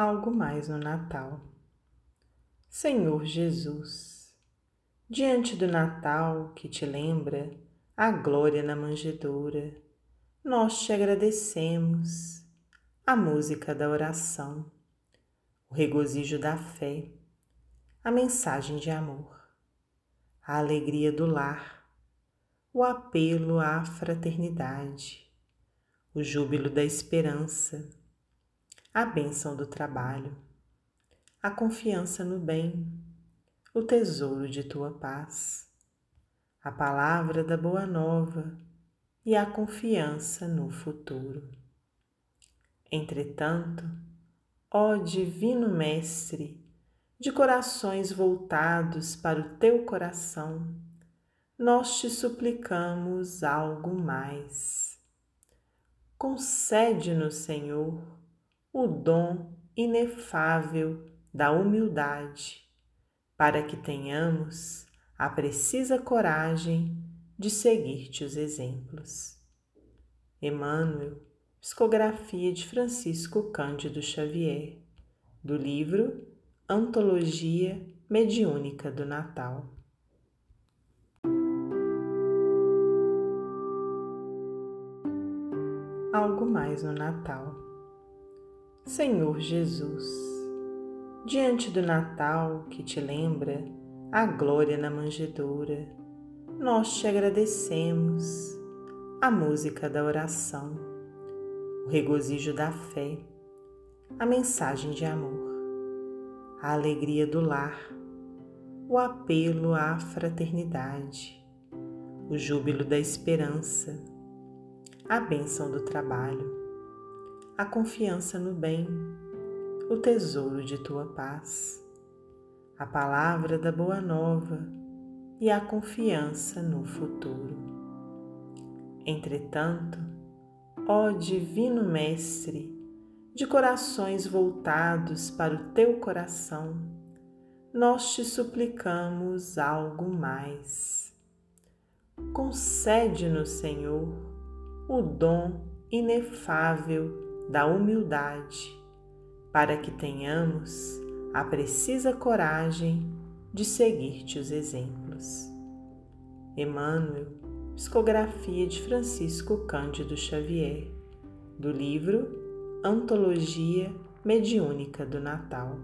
algo mais no Natal. Senhor Jesus, diante do Natal que te lembra a glória na manjedoura, nós te agradecemos a música da oração, o regozijo da fé, a mensagem de amor, a alegria do lar, o apelo à fraternidade, o júbilo da esperança a bênção do trabalho, a confiança no bem, o tesouro de tua paz, a palavra da boa nova e a confiança no futuro. Entretanto, ó Divino Mestre, de corações voltados para o teu coração, nós te suplicamos algo mais. Concede-nos, Senhor, o dom inefável da humildade, para que tenhamos a precisa coragem de seguir-te os exemplos. Emmanuel, psicografia de Francisco Cândido Xavier, do livro Antologia Mediúnica do Natal. Algo mais no Natal. Senhor Jesus, diante do Natal que te lembra a glória na manjedoura, nós te agradecemos a música da oração, o regozijo da fé, a mensagem de amor, a alegria do lar, o apelo à fraternidade, o júbilo da esperança, a bênção do trabalho a confiança no bem, o tesouro de tua paz, a palavra da boa nova e a confiança no futuro. Entretanto, ó Divino Mestre, de corações voltados para o teu coração, nós te suplicamos algo mais. Concede-nos, Senhor, o dom inefável da humildade, para que tenhamos a precisa coragem de seguir-te os exemplos. Emmanuel, psicografia de Francisco Cândido Xavier, do livro Antologia Mediúnica do Natal.